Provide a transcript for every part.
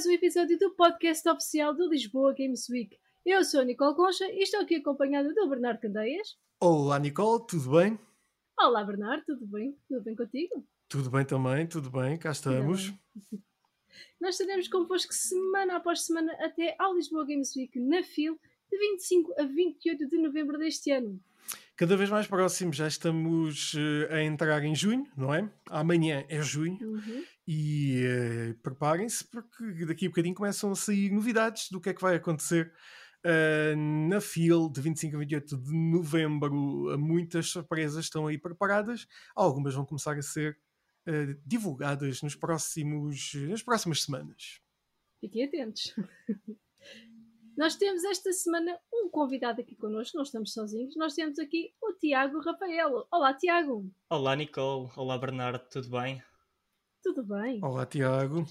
mais um episódio do podcast oficial do Lisboa Games Week. Eu sou a Nicole Concha e estou aqui acompanhada do Bernardo Candeias. Olá, Nicole, tudo bem? Olá, Bernardo, tudo bem? Tudo bem contigo? Tudo bem também, tudo bem, cá estamos. Nós estaremos convosco semana após semana até ao Lisboa Games Week na FIL de 25 a 28 de novembro deste ano. Cada vez mais próximo, já estamos uh, a entrar em junho, não é? Amanhã é junho Uhum. E uh, preparem-se porque daqui a bocadinho começam a sair novidades do que é que vai acontecer uh, na FIL de 25 a 28 de novembro. Muitas surpresas estão aí preparadas, algumas vão começar a ser divulgadas nos próximos, nas próximas semanas. Fiquem atentos. Nós temos esta semana um convidado aqui connosco, não estamos sozinhos. Nós temos aqui o Tiago Rafaelo. Olá, Tiago. Olá, Nicole. Olá, Bernardo. Tudo bem? Tudo bem. Olá, Tiago.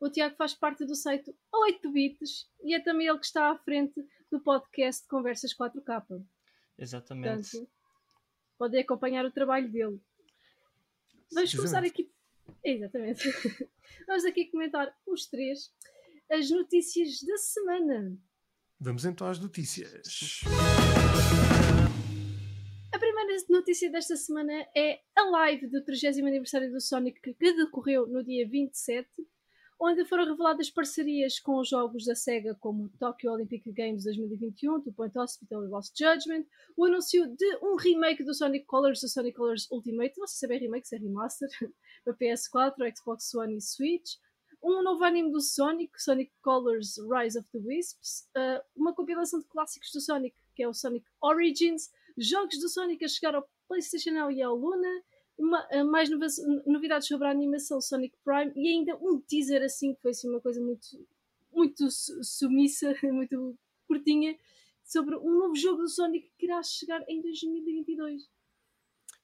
O Tiago faz parte do site 8 Bits e é também ele que está à frente do podcast Conversas 4K. Exatamente. Portanto, podem acompanhar o trabalho dele. Vamos começar aqui. Exatamente. Vamos aqui comentar os três as notícias da semana. Vamos então às notícias. A primeira notícia desta semana é a live do 30 aniversário do Sonic que decorreu no dia 27, onde foram reveladas parcerias com os jogos da SEGA como Tokyo Olympic Games 2021, Two Point Hospital e Lost Judgment, o anúncio de um remake do Sonic Colors, do Sonic Colors Ultimate, não sei se é remake, se é remaster, para PS4, Xbox One e Switch, um novo anime do Sonic, Sonic Colors Rise of the Wisps, uh, uma compilação de clássicos do Sonic, que é o Sonic Origins, jogos do Sonic a chegar ao PlayStation Now e ao Luna, uma, mais novidades sobre a animação Sonic Prime e ainda um teaser assim, que foi assim uma coisa muito, muito sumissa, muito curtinha, sobre um novo jogo do Sonic que irá chegar em 2022.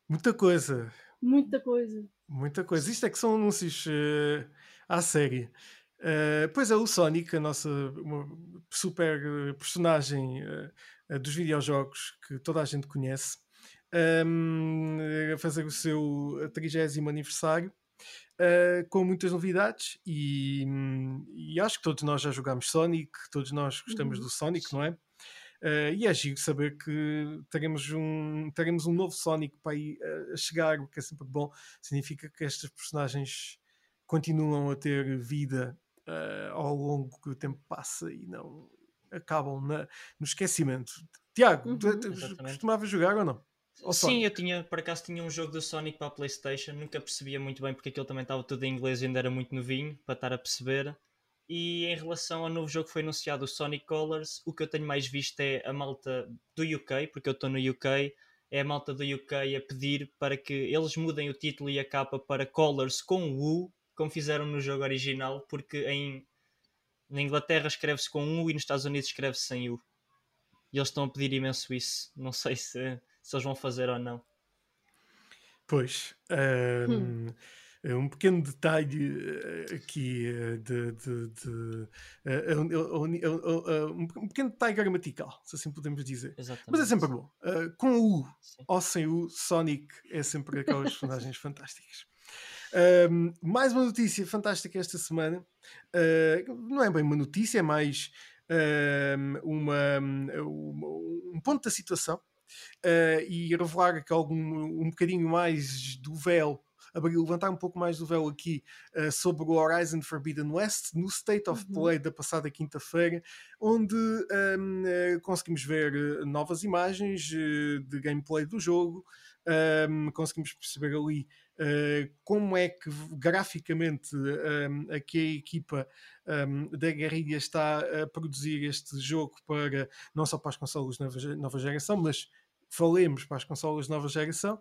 Muita coisa. Muita coisa. Muita coisa. Isto é que são anúncios uh, à série. Uh, pois é, o Sonic, a nossa super personagem uh, dos videojogos que toda a gente conhece, um, a fazer o seu 30 aniversário. Uh, com muitas novidades e, e, acho que todos nós já jogámos Sonic, todos nós gostamos uhum. do Sonic, não é? Uh, e é giro saber que teremos um, teremos um novo Sonic para ir a chegar, o que é sempre bom. Significa que estas personagens continuam a ter vida uh, ao longo que o tempo passa e não acabam na, no esquecimento. Tiago, uhum, tu, tu costumavas jogar ou não? Ou Sim, eu tinha, por acaso tinha um jogo do Sonic para a Playstation, nunca percebia muito bem porque aquilo também estava tudo em inglês e ainda era muito novinho para estar a perceber. E em relação ao novo jogo que foi anunciado, o Sonic Colors, o que eu tenho mais visto é a malta do UK, porque eu estou no UK, é a malta do UK a pedir para que eles mudem o título e a capa para Colors com U, como fizeram no jogo original, porque em, na Inglaterra escreve-se com U e nos Estados Unidos escreve-se sem U. E eles estão a pedir imenso isso. Não sei se, se eles vão fazer ou não. Pois. Um... Hum um pequeno detalhe eh, aqui eh, de, de, de, um pequeno detalhe gramatical, se assim podemos dizer. Exatamente. Mas é sempre bom. Uh, com U Sim. ou sem U, Sonic é sempre aquelas personagens fantásticas. Um, mais uma notícia fantástica esta semana. Uh, não é bem uma notícia, é mais uma, um, um ponto da situação. Uh, e revelar que algum, um bocadinho mais do véu abrir, levantar um pouco mais do véu aqui uh, sobre o Horizon Forbidden West no State of uhum. Play da passada quinta-feira, onde um, uh, conseguimos ver novas imagens uh, de gameplay do jogo, um, conseguimos perceber ali como é que graficamente um, a equipa da Guerrilha está a produzir este jogo para não só para as consolas nova, nova geração, mas falemos para as consolas nova geração.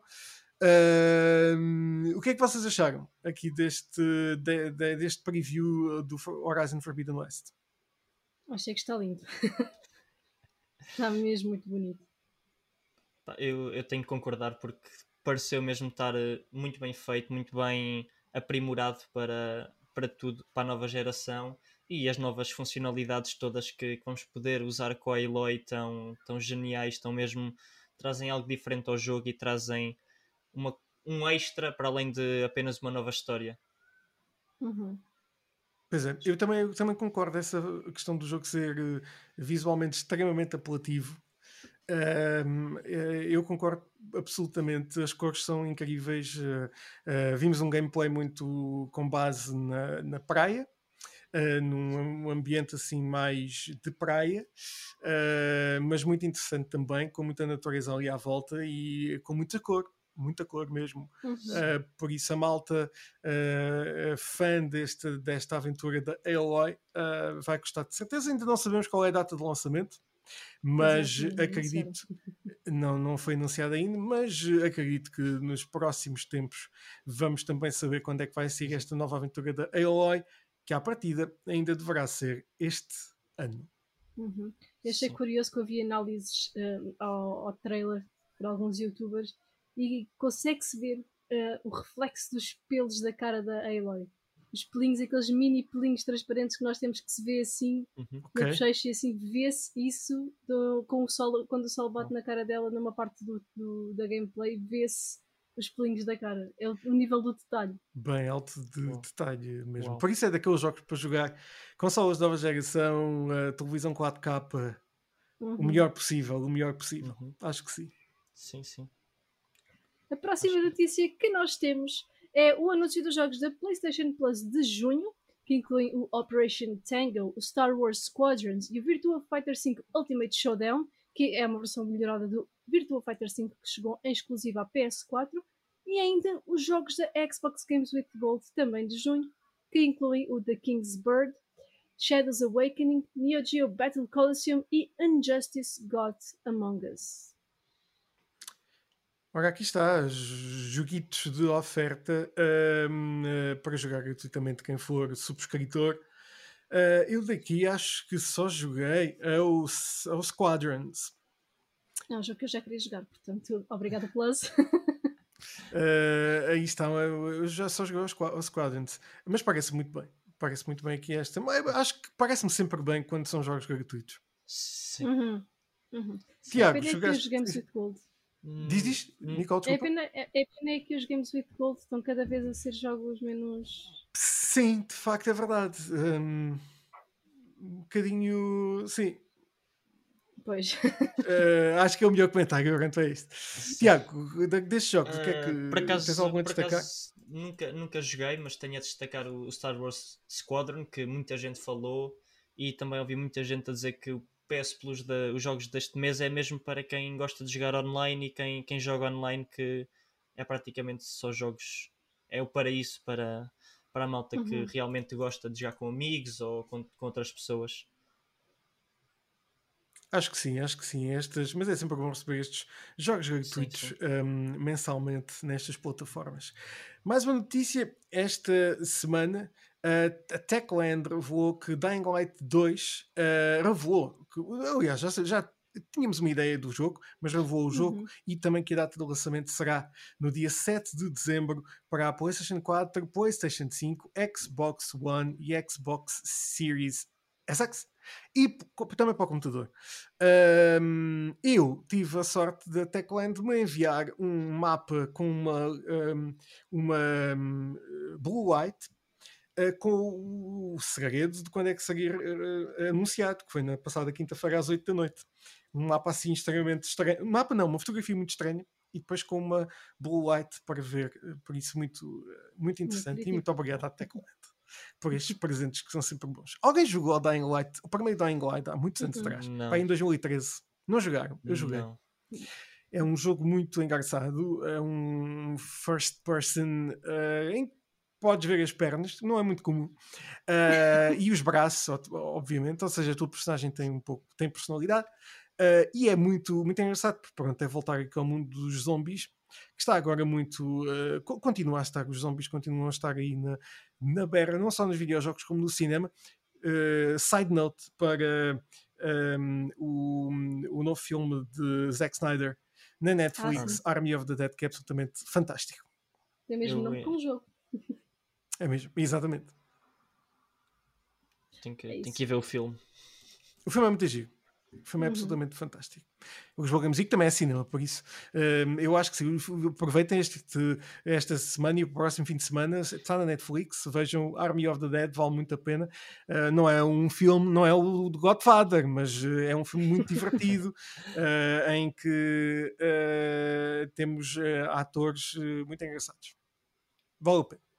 Uh, o que é que vocês acharam aqui deste, de, de, deste preview do Horizon Forbidden West? Achei que está lindo. está mesmo muito bonito. Eu, eu tenho que concordar porque pareceu mesmo estar eh, muito bem feito, muito bem aprimorado para, para tudo, para a nova geração e as novas funcionalidades todas que, que vamos poder usar com a Eloy tão, tão geniais, tão mesmo trazem algo diferente ao jogo e trazem uma, um extra para além de apenas uma nova história. Uhum. Pois é, eu também, eu também concordo essa questão do jogo ser uh, visualmente extremamente apelativo. Uh, eu concordo absolutamente, as cores são incríveis. Uh, vimos um gameplay muito com base na, na praia, num ambiente assim mais de praia, mas muito interessante também, com muita natureza ali à volta e com muita cor muita cor mesmo. Uhum. Uh, por isso, a malta uh, fã deste, desta aventura da Aloy uh, vai gostar de certeza. Ainda não sabemos qual é a data de lançamento, mas acredito, não, não foi anunciado ainda, mas acredito que nos próximos tempos vamos também saber quando é que vai ser esta nova aventura da Aloy, que à partida ainda deverá ser este ano. Uhum. Eu achei Sim. curioso que eu vi análises ao, ao trailer por alguns youtubers e consegue-se ver uh, o reflexo dos pelos da cara da Aloy. Os pelinhos, aqueles mini pelinhos transparentes que nós temos que se vê assim uhum. no okay. bochecho e assim vê-se isso do, com o sol, quando o sol bate na cara dela numa parte do, do da gameplay, vê-se os pelinhos da cara. É o, o nível do detalhe. Bem alto de Uau. detalhe mesmo. Uau. Por isso é daqueles jogos para jogar consolas de nova geração, televisão 4K, uhum. o melhor possível, o melhor possível. Uhum. Acho que sim. Sim, sim. A próxima notícia que nós temos é o anúncio dos jogos da PlayStation Plus de junho, que incluem o Operation Tango, o Star Wars Squadrons e o Virtua Fighter V Ultimate Showdown, que é uma versão melhorada do Virtua Fighter V que chegou em exclusiva à PS4, e ainda os jogos da Xbox Games with Gold também de junho, que incluem o The King's Bird, Shadows Awakening, Neo Geo Battle Coliseum e Injustice God Among Us. Ora, aqui está, joguitos de oferta um, uh, eh, para jogar gratuitamente quem for subscritor. Uh, eu daqui acho que só joguei aos, aos Squadrons. É um jogo que eu já queria jogar, portanto, obrigada, Plus. uh, aí estão, eu já só joguei aos Squadrons, mas parece muito bem. Parece muito bem aqui esta. Mas acho que parece-me sempre bem quando são jogos gratuitos. Sim. Uhum. Uhum. Tiago, jogaste... Gold. Diz, diz, hum. Nicole, é pena, é, é pena que os Games with Gold estão cada vez a ser jogos menos. Sim, de facto é verdade. Um, um bocadinho. Sim. Pois. Uh, acho que é o melhor comentário quanto a isto. Tiago, destes jogos, o que é que uh, por acaso, tens algum a destacar? Acaso, nunca, nunca joguei, mas tenho a destacar o Star Wars Squadron, que muita gente falou, e também ouvi muita gente a dizer que o PS Plus, de, os jogos deste mês, é mesmo para quem gosta de jogar online e quem, quem joga online, que é praticamente só jogos. É o paraíso para, para a malta uhum. que realmente gosta de jogar com amigos ou com, com outras pessoas. Acho que sim, acho que sim. Estas, mas é sempre bom receber estes jogos gratuitos um, mensalmente nestas plataformas. Mais uma notícia esta semana a Techland revelou que Dying Light 2 uh, revelou, que, aliás, já, já tínhamos uma ideia do jogo, mas revelou o jogo uhum. e também que a data de lançamento será no dia 7 de dezembro para a PlayStation 4, PlayStation 5, Xbox One e Xbox Series SX e também para o computador. Um, eu tive a sorte da Techland me enviar um mapa com uma, um, uma um, Blue Light uh, com o segredo de quando é que seria uh, anunciado, que foi na passada quinta-feira às 8 da noite. Um mapa assim extremamente estranho. Um mapa não, uma fotografia muito estranha e depois com uma blue light para ver. Por isso, muito, muito interessante. Muito e muito obrigado à Techland por estes presentes que são sempre bons. Alguém jogou Dying Light, o primeiro Dying Light, há muitos anos atrás, para em 2013. Não jogaram? Eu joguei. Não. É um jogo muito engraçado, é um first person uh, em podes ver as pernas, não é muito comum, uh, e os braços, obviamente, ou seja, a tua personagem tem um pouco, tem personalidade, uh, e é muito, muito engraçado, porque pronto, é voltar aqui ao mundo dos zombies, que está agora muito, uh, continua a estar, os zombies continuam a estar aí na, na berra, não só nos videojogos como no cinema. side note para um, o, o novo filme de Zack Snyder na Netflix, ah, Army of the Dead, que é absolutamente fantástico. É mesmo nome com o jogo. É mesmo, exatamente. Tem que, é tem que ir ver o filme. O filme é muito giro. Foi-me uhum. absolutamente fantástico. O Jogo Music também é cinema, por isso uh, eu acho que sim, aproveitem este, esta semana e o próximo fim de semana, está na Netflix, vejam Army of the Dead, vale muito a pena. Uh, não é um filme, não é o do Godfather, mas uh, é um filme muito divertido eh, em que temos atores muito engraçados. Vale a pena.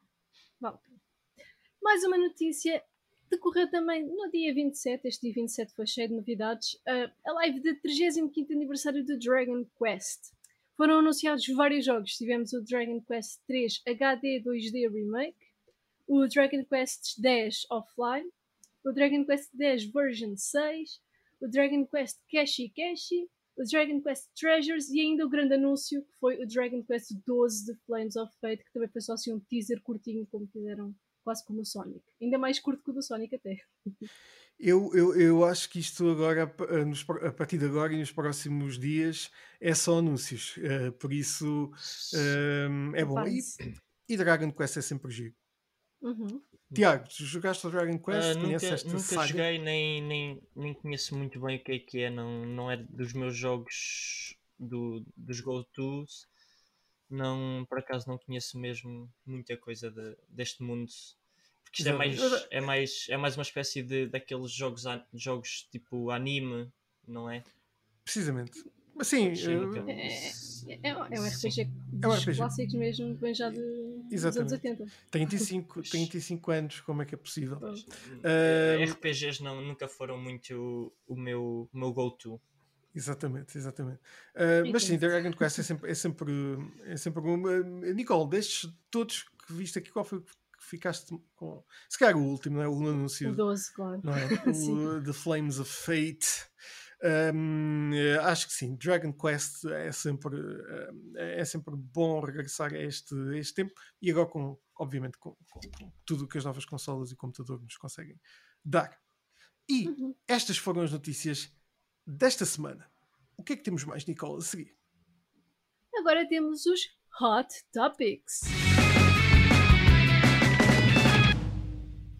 Mais uma notícia decorreu também no dia 27, este dia 27 foi cheio de novidades, uh, a live de 35 aniversário do Dragon Quest. Foram anunciados vários jogos, tivemos o Dragon Quest 3 HD 2D Remake, o Dragon Quest 10 Offline, o Dragon Quest 10 Version 6, o Dragon Quest Cashi Cashi, o Dragon Quest Treasures e ainda o grande anúncio que foi o Dragon Quest 12 The Flames of Fate, que também foi só assim um teaser curtinho como fizeram quase como o Sonic. Ainda mais curto que o do Sonic até. Eu, eu, eu acho que isto agora, a partir de agora e nos próximos dias, é só anúncios. Uh, por isso uh, é bom. E, e, Dragon Quest é sempre giro. Uhum. Tiago, jogaste o Dragon Quest? Uh, nunca nunca saga? joguei, nem, nem, nem conheço muito bem o que é que é. Não, não é dos meus jogos do, dos go-tos não, por acaso não conheço mesmo muita coisa de, deste mundo. Porque isto é mais, é, mais, é mais uma espécie de daqueles jogos, jogos tipo anime, não é? Precisamente. Mas sim, é, é, é, um RPG é um RPG. clássicos mesmo, bem já de, dos anos 80. 35, 35 anos, como é que é possível? Uh, RPGs não, nunca foram muito o meu, o meu go-to. Exatamente, exatamente. Uh, mas sim, Dragon Quest é sempre, é sempre, é sempre um. Uh, Nicole, destes todos que viste aqui, qual foi que ficaste com. Se calhar o último, não é? O anúncio. O 12, claro. Não é? O The Flames of Fate. Um, acho que sim, Dragon Quest é sempre, é sempre bom regressar a este, a este tempo e agora com, obviamente, com, com, tudo o que as novas consolas e computadores nos conseguem dar. E uhum. estas foram as notícias desta semana. O que é que temos mais, Nicole, a seguir? Agora temos os Hot Topics.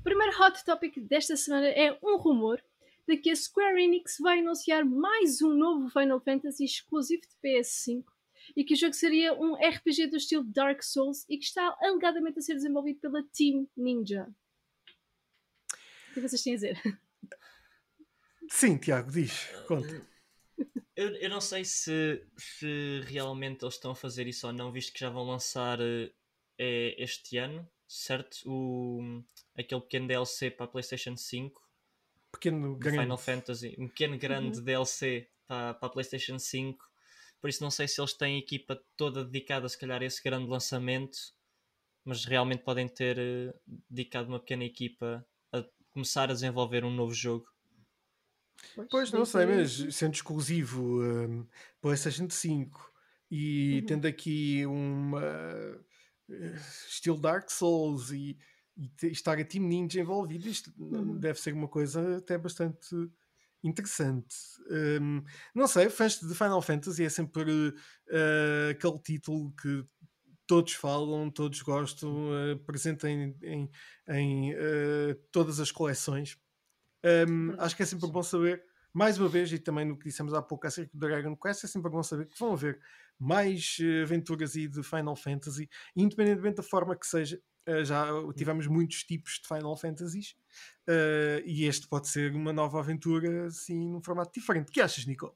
O primeiro Hot Topic desta semana é um rumor de que a Square Enix vai anunciar mais um novo Final Fantasy exclusivo de PS5 e que o jogo seria um RPG do estilo Dark Souls e que está alegadamente a ser desenvolvido pela Team Ninja. O que vocês têm a dizer? Sim, Tiago, diz, conta. Eu, eu não sei se, se realmente eles estão a fazer isso ou não, visto que já vão lançar uh, este ano, certo? O, aquele pequeno DLC para a PlayStation 5. Pequeno grande. Final Fantasy. Um pequeno grande uhum. DLC para, para a PlayStation 5. Por isso não sei se eles têm equipa toda dedicada se calhar a esse grande lançamento, mas realmente podem ter uh, dedicado uma pequena equipa a começar a desenvolver um novo jogo. Pois, pois não sei, mas sendo exclusivo um, PlayStation 5 e uhum. tendo aqui uma uh, estilo Dark Souls e, e estar a Team Ninja envolvido, isto uhum. deve ser uma coisa até bastante interessante. Um, não sei, fãs de Final Fantasy é sempre uh, aquele título que todos falam, todos gostam, uh, presente em, em, em uh, todas as coleções. Um, acho que é sempre bom saber, mais uma vez, e também no que dissemos há pouco acerca do Dragon Quest, é sempre bom saber que vão haver mais uh, aventuras aí de Final Fantasy, independentemente da forma que seja. Uh, já tivemos muitos tipos de Final Fantasies uh, e este pode ser uma nova aventura assim num formato diferente. O que achas, Nicole?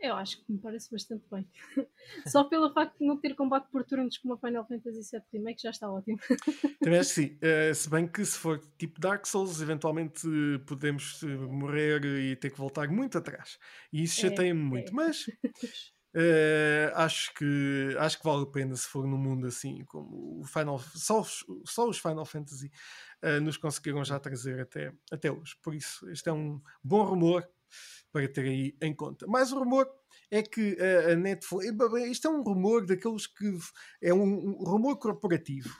Eu acho que me parece bastante bem. Só pelo facto de não ter combate por turnos como a Final Fantasy VII Remake já está ótimo. Também acho que sim. Uh, se bem que se for tipo Dark Souls, eventualmente podemos morrer e ter que voltar muito atrás. E isso é, chateia-me muito. É. Mas acho, que, acho que vale a pena se for num mundo assim como o Final só, só os Final Fantasy nos conseguiram já trazer até, até hoje. Por isso, este é um bom rumor para ter aí em conta. Mais um rumor é que a, a Netflix. Isto é um rumor daqueles que. É um, um rumor corporativo.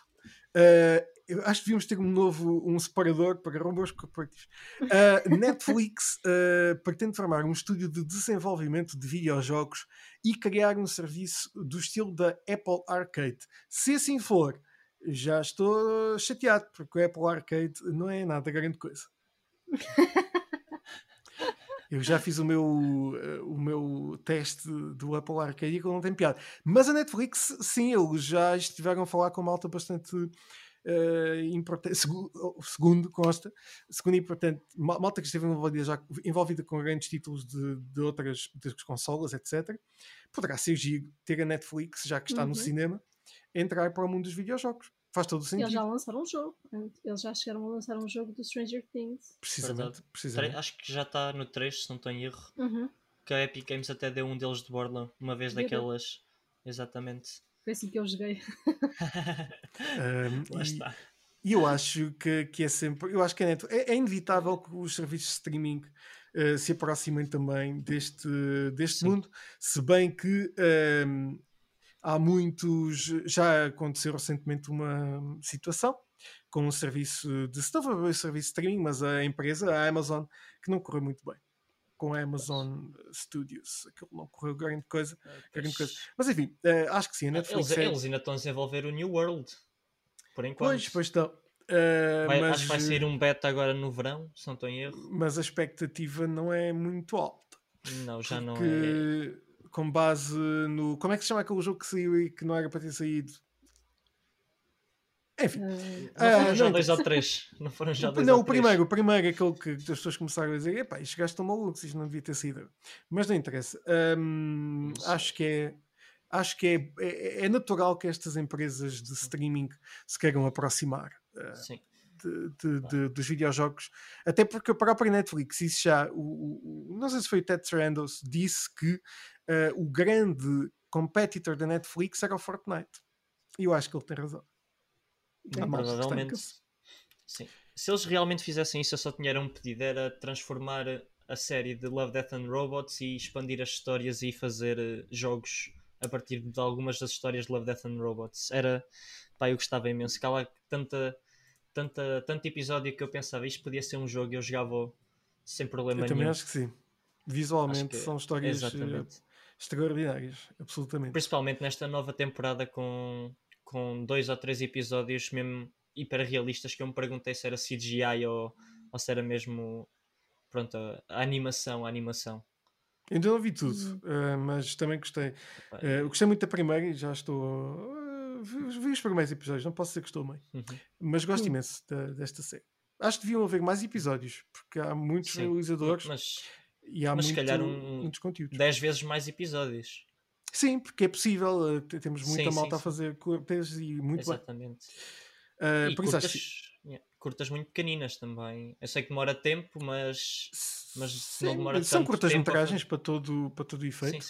Eu acho que devíamos ter um novo um separador para rumores corporativos. Uh, Netflix uh, pretende formar um estúdio de desenvolvimento de videojogos e criar um serviço do estilo da Apple Arcade. Se assim for, já estou chateado, porque o Apple Arcade não é nada grande coisa. Eu já fiz o meu, uh, o meu teste do Apple Arcade e não tem piada. Mas a Netflix, sim, eles já estiveram a falar com uma alta bastante uh, importante, segundo, segundo consta, segundo importante, malta que esteve envolvida, já, envolvida com grandes títulos de, de outras de consolas, etc. Poderá ser giro ter a Netflix, já que está uhum. no cinema, entrar para o mundo dos videojogos. Faz todo o sentido. Eles já lançaram um jogo. Eles já chegaram a lançar um jogo do Stranger Things. Precisamente. precisamente. Acho que já está no 3, se não estou em erro. Uhum. Que a Epic Games até deu um deles de Borderlands, uma vez daquelas. Exatamente. Foi assim que eu joguei. um, Lá e, está. E eu acho que, que é sempre. Eu acho que é, neto, é, é inevitável que os serviços de streaming uh, se aproximem também deste, deste mundo, se bem que. Um, há muitos. Já aconteceu recentemente uma situação com um serviço de. Se não foi um serviço de streaming, mas a empresa, a Amazon, que não correu muito bem com a Amazon Studios. Aquilo não correu grande coisa. Ah, grande coisa. Mas enfim, uh, acho que sim. A Netflix eles, é... eles ainda estão a desenvolver o New World. Por enquanto. Pois, pois estão. Uh, vai, mas... Acho que vai sair um beta agora no verão, se não estou em erro. Mas a expectativa não é muito alta. Não, já não é. Com base no. Como é que se chama aquele jogo que saiu e que não era para ter saído? Enfim. Uh, não foram já dois ou três. Não foram já dois Não, o primeiro, o primeiro é aquele que as pessoas começaram a dizer: epá, isto gajos estão malucos, isto não devia ter sido. Mas não interessa. Um, acho que é. Acho que é, é, é, natural que estas empresas de streaming se queiram aproximar uh, de, de, de, dos videojogos, até porque a própria Netflix, isso já, o, o, não sei se foi o Ted Sarandos, disse que uh, o grande competitor da Netflix era o Fortnite. E eu acho que ele tem razão. Provavelmente. Sim. Se eles realmente fizessem isso, eu só tinha um pedido: era transformar a série de Love, Death and Robots e expandir as histórias e fazer eh, jogos a partir de algumas das histórias de Love, Death and Robots. Era, pá, eu gostava imenso. Lá tanta, tanta, tanto episódio que eu pensava isto podia ser um jogo e eu jogava sem problema eu nenhum. Eu também acho que sim. Visualmente que, são histórias eh, exatamente. extraordinárias, absolutamente. Principalmente nesta nova temporada com com dois ou três episódios mesmo hiper realistas que eu me perguntei se era CGI ou, ou se era mesmo pronto, a, a animação, a animação. Ainda não vi tudo, uh, mas também gostei. Uh, eu gostei muito da primeira e já estou. Uh, vi, vi, os primeiros episódios, não posso dizer que estou bem, uhum. mas gosto uhum. imenso da, desta série. Acho que deviam haver mais episódios, porque há muitos Sim, realizadores mas, e há mas muito, calhar um, muitos conteúdos. 10 vezes mais episódios. Sim, porque é possível, uh, temos muita sim, malta sim, a fazer curtas e muito Exatamente. bem. Uh, e por curtas, isso yeah, curtas muito pequeninas também. Eu sei que demora tempo, mas, mas sim, não demora São curtas metragens para todo, para todo o efeito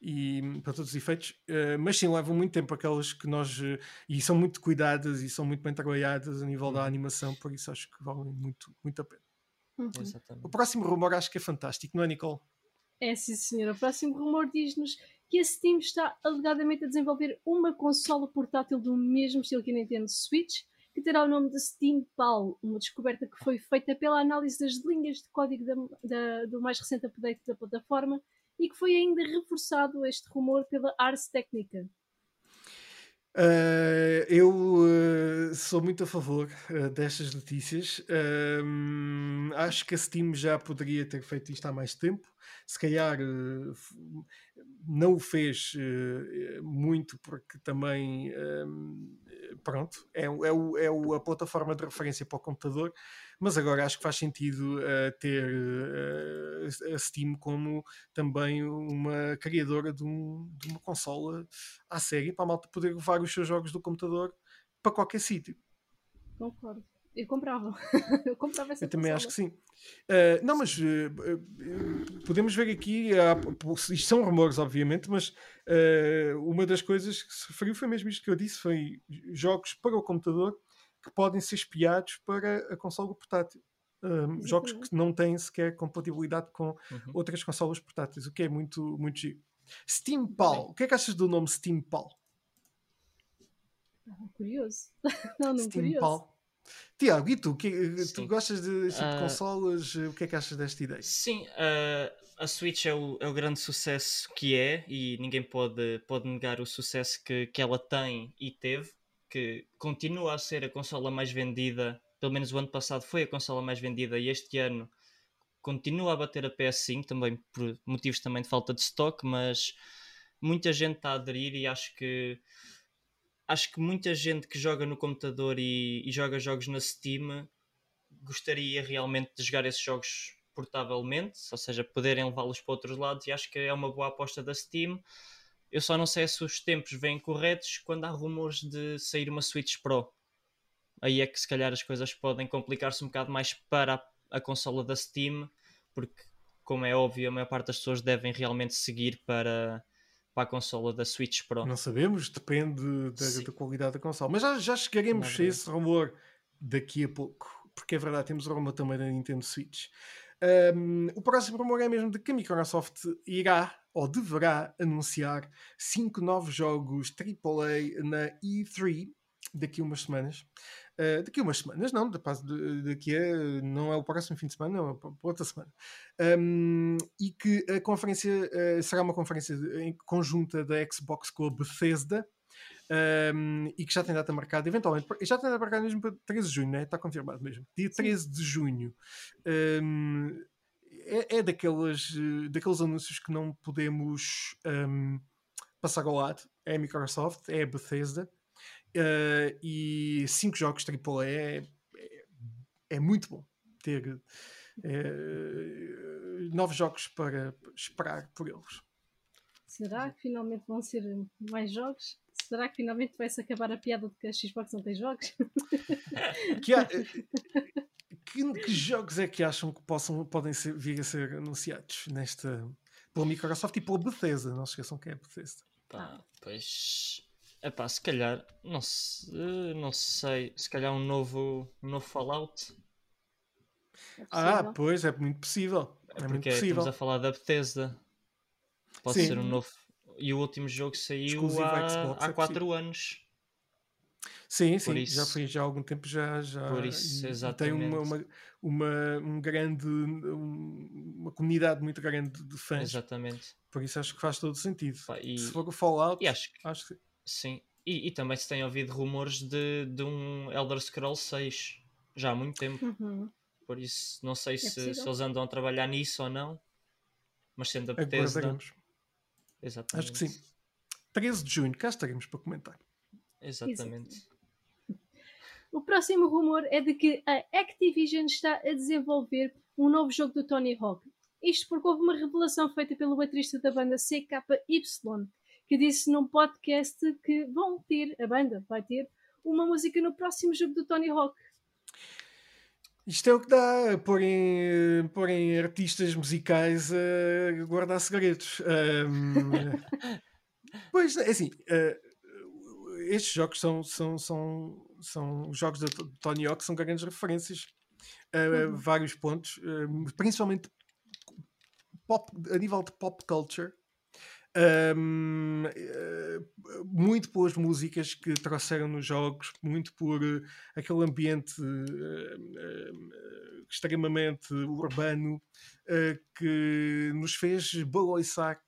e para todos os efeitos, uh, mas sim, levam muito tempo aquelas que nós e são muito cuidadas e são muito bem trabalhadas a nível uhum. da animação, por isso acho que valem muito, muito a pena. Uhum. O próximo rumor acho que é fantástico, não é, Nicole? É sim, senhora. O próximo rumor diz-nos que a Steam está alegadamente a desenvolver uma consola portátil do mesmo estilo que a Nintendo Switch, que terá o nome de Steam Pal, uma descoberta que foi feita pela análise das linhas de código da, da, do mais recente update da plataforma e que foi ainda reforçado este rumor pela Ars Technica. Uh, eu uh, sou muito a favor uh, destas notícias. acho que a Steam já poderia ter feito isto há mais tempo. Se calhar não o fez muito porque também pronto, é, é, o, é a plataforma de referência para o computador, mas agora acho que faz sentido uh, ter uh, a Steam como também uma criadora de, um, de, uma consola à série para a malta poder levar os seus jogos do computador para qualquer sítio. Concordo. Eu comprava. eu comprava essa Eu também consola. acho que sim. Uh, não, mas uh, podemos ver aqui, isto são rumores, obviamente, mas uma das coisas que se referiu foi mesmo isto que eu disse: foi jogos para o computador que podem ser espiados para a consola portátil. jogos que não têm sequer compatibilidade com uhum. outras consolas portáteis, o que é muito, muito giro. Steam Pal, o que é que achas do nome Steam Pal? Ah, curioso. não, não, Steam curioso. Tiago, e tu? Que, eh, tu gostas de tipo uh, consolas? O que é que achas desta ideia? Sim, uh, a Switch é o, é o, grande sucesso que é e ninguém pode, pode negar o sucesso que, que ela tem e teve, que continua a ser a consola mais vendida, pelo menos o ano passado foi a consola mais vendida e este ano continua a bater a PS5, também por motivos também de falta de stock, mas muita gente está a aderir e acho que acho que muita gente que joga no computador e, e joga jogos na Steam gostaria realmente de jogar esses jogos portavelmente, ou seja, poderem levá-los para outros lados, e acho que é uma boa aposta da Steam. Eu só não sei se os tempos vêm corretos quando há rumores de sair uma Switch Pro. Aí é que se calhar as coisas podem complicar-se um bocado mais para a, a consola da Steam, porque, como é óbvio, a maior parte das pessoas devem realmente seguir para, para a consola da Switch Pro. Não sabemos, depende da, da qualidade da consola. Mas já, já chegaremos a esse rumor daqui a pouco, porque é verdade, temos o rumor também da Nintendo Switch. Um, o próximo rumor é mesmo de que a Microsoft irá ou deverá anunciar cinco novos jogos AAA na E3 daqui a umas semanas. Uh, daqui a umas semanas, não, daqui a não é o próximo fim de semana, não, é outra semana. Um, e que a conferência uh, será uma conferência em conjunta da Xbox com a Bethesda. Um, e que já tem data marcada, eventualmente, já tem data marcada mesmo para 13 de junho, né? está confirmado mesmo. Dia 13 Sim. de junho. Um, é, é daqueles, daqueles anúncios que não podemos um, passar ao lado. É a Microsoft, é a Bethesda. Uh, e 5 jogos AAA é, é, é muito bom ter é, novos jogos para esperar por eles. Será que finalmente vão ser mais jogos? Será que finalmente vai-se acabar a piada de que a Xbox não tem jogos? que, há, eh, que, que, jogos é que acham que possam, podem ser, vir a ser anunciados nesta pela Microsoft e pela Bethesda? Não se esqueçam que é a Bethesda. Pá, pois. Epá, se calhar, não, se, não sei, se calhar um novo, um novo Fallout. É ah, pois, é muito possível. É, é muito possível. estamos a falar da Bethesda. Pode Sim. ser um novo e o último jogo saiu há, Xbox, há 4 é anos. Sim, sim, isso, já foi já há algum tempo já, já por isso, exatamente. tem uma, uma, uma, um grande uma comunidade muito grande de fãs. Exatamente. Por isso acho que faz todo sentido. Pá, e, se for o Fallout, acho que, acho que... sim. E, e, também se tem ouvido rumores de, de um Elder Scrolls 6 já há muito tempo. Uhum. Por isso não sei é se, se, eles andam a trabalhar nisso ou não. Mas sendo a Bethesda, Exatamente. Acho que sim. 13 de junho, cá estaremos para comentar. Exatamente. O próximo rumor é de que a Activision está a desenvolver um novo jogo do Tony Hawk. Isto porque houve uma revelação feita pelo baterista da banda CKY, que disse num podcast que vão ter, a banda vai ter, uma música no próximo jogo do Tony Hawk. Isto é o que dá porem, porem artistas musicais a guardar segredos. Um, pois, é assim, uh, estes jogos são, são, são, são os jogos de Tony Hawk são grandes referências a uhum. vários pontos, uh, principalmente pop, a nível de pop culture. Um, eh, muito pelas músicas que trouxeram nos jogos, muito por uh, aquele ambiente uh, extremamente urbano que nos fez baloiçar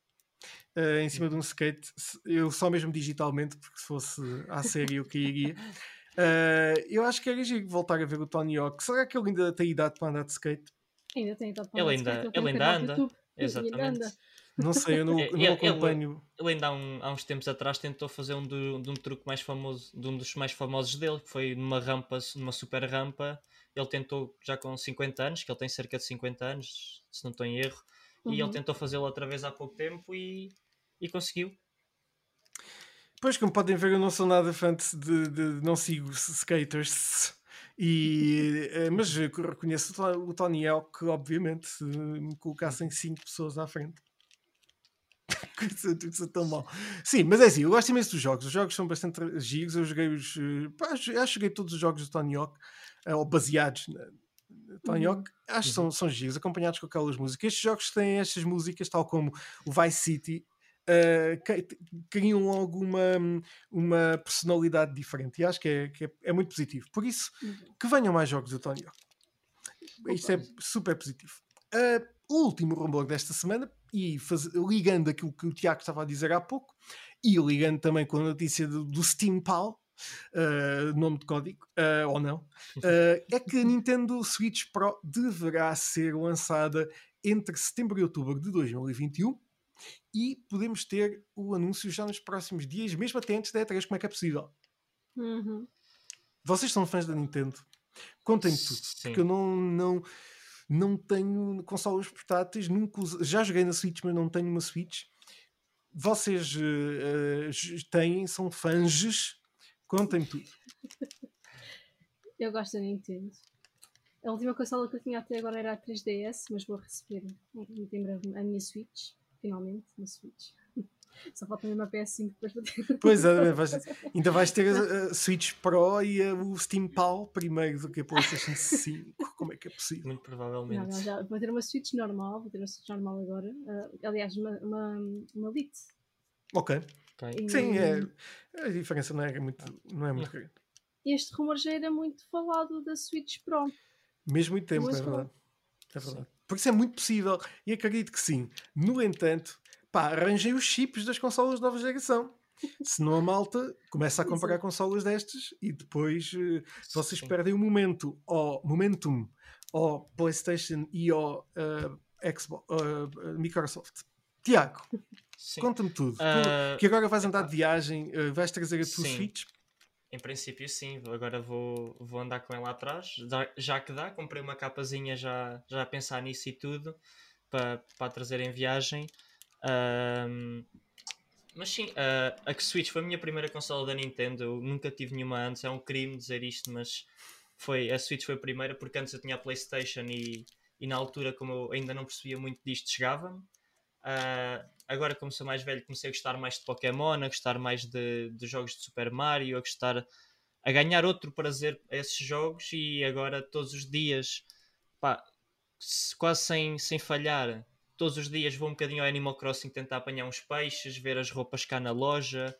em cima de um skate. Eu só mesmo digitalmente, porque se fosse à série eu queria. eu acho que era giro voltar a ver o Tony Hawk. Será que ele ainda tem idade para andar de skate? Ainda tem idade para andar de skate. Ele ainda anda. Exatamente. Não sei, eu não, é, não acompanho. Ele, ele ainda há, um, há, uns tempos atrás tentou fazer um, do, de um truque mais famoso, de um dos mais famosos dele, que foi numa rampa, numa super rampa. Ele tentou já com 50 anos, que ele tem cerca de 50 anos, se não estou em erro, uhum. e ele uhum. tentou fazê-lo outra vez há pouco tempo e, e conseguiu. Pois, como podem ver, eu não sou nada fã de, de, de não sigo skaters. E, eh, mas reconheço o Tony Hawk, obviamente, se me colocassem 5 pessoas à frente. Isso tão mal. Sim, mas é assim, eu gosto imenso dos jogos. Os jogos são bastante giros. Eu joguei os. Eh, pá, acho que joguei todos os jogos do Tony Hawk, eh, ou baseados na, Tony uhum. Hawk, acho que uhum. são, são giros, acompanhados com aquelas músicas. Estes jogos têm estas músicas, tal como o Vice City, uh, criam logo uma, uma personalidade diferente. E acho que é, que é, é muito positivo. Por isso, uhum. que venham mais jogos do Tony Hawk. Isto é super positivo. Uh, o último rumor desta semana, e faz, ligando aquilo que o Tiago estava a dizer há pouco, e ligando também com a notícia do, do Steam Pal, uh, nome de código, uh, ou não, uh, é que a Nintendo Switch Pro deverá ser lançada entre setembro e outubro de 2021 e podemos ter o anúncio já nos próximos dias, mesmo até antes da E3, como é que é possível? Uhum. Vocês são fãs da Nintendo? Contem-me tudo, Sim. porque eu não, não, não tenho consolas portáteis, nunca já joguei na Switch, mas não tenho uma Switch. Vocês uh, têm, são fãs, contem-me tudo. Eu gosto da Nintendo. A última consola que eu tinha até agora era a 3DS, mas vou receber em breve a minha Switch, finalmente, uma Switch. Só falta mesmo a PS5 depois para ter. Pois é, vais, ainda vais ter a, a, Switch Pro e a, o Steam PAL primeiro do que a PlayStation 5. Como é que é possível? Muito provavelmente. Não, não, já vou ter uma Switch normal, vou ter uma Switch normal agora. Uh, aliás, uma, uma, uma Lite. Ok. okay. E, Sim, é, a diferença não é muito, não é muito grande. Este rumor já era muito falado da Switch Pro. Mesmo muito tempo, é verdade. É verdade. Por isso é muito possível e acredito que sim. No entanto, pá, arranjem os chips das consolas de nova geração. Senão a malta começa a comprar consolas destas e depois uh, vocês Sim. perdem o momento ao momentum ao PlayStation e ao uh, Xbox, uh, Microsoft. Tiago, conta-me tudo. Uh, que agora vais andar de viagem, vais trazer a tua Sim. Switch? Em princípio, sim. Agora vou, vou andar com ela atrás. Já que dá, comprei uma capazinha já, já a pensar nisso e tudo para, para trazer em viagem. Mas sim, uh, a Switch foi a minha primeira consola da Nintendo. Eu nunca tive nenhuma antes. É um crime dizer isto, mas foi, a Switch foi a primeira porque antes eu tinha a PlayStation e, e na altura, como eu ainda não percebia muito disto, chegava-me. Uh, agora, como sou mais velho, comecei a gostar mais de Pokémon, a gostar mais de, de jogos de Super Mario, a gostar a ganhar outro prazer a esses jogos e agora todos os dias, pá, quase sem, sem falhar, todos os dias vou um bocadinho ao Animal Crossing tentar apanhar uns peixes, ver as roupas cá na loja,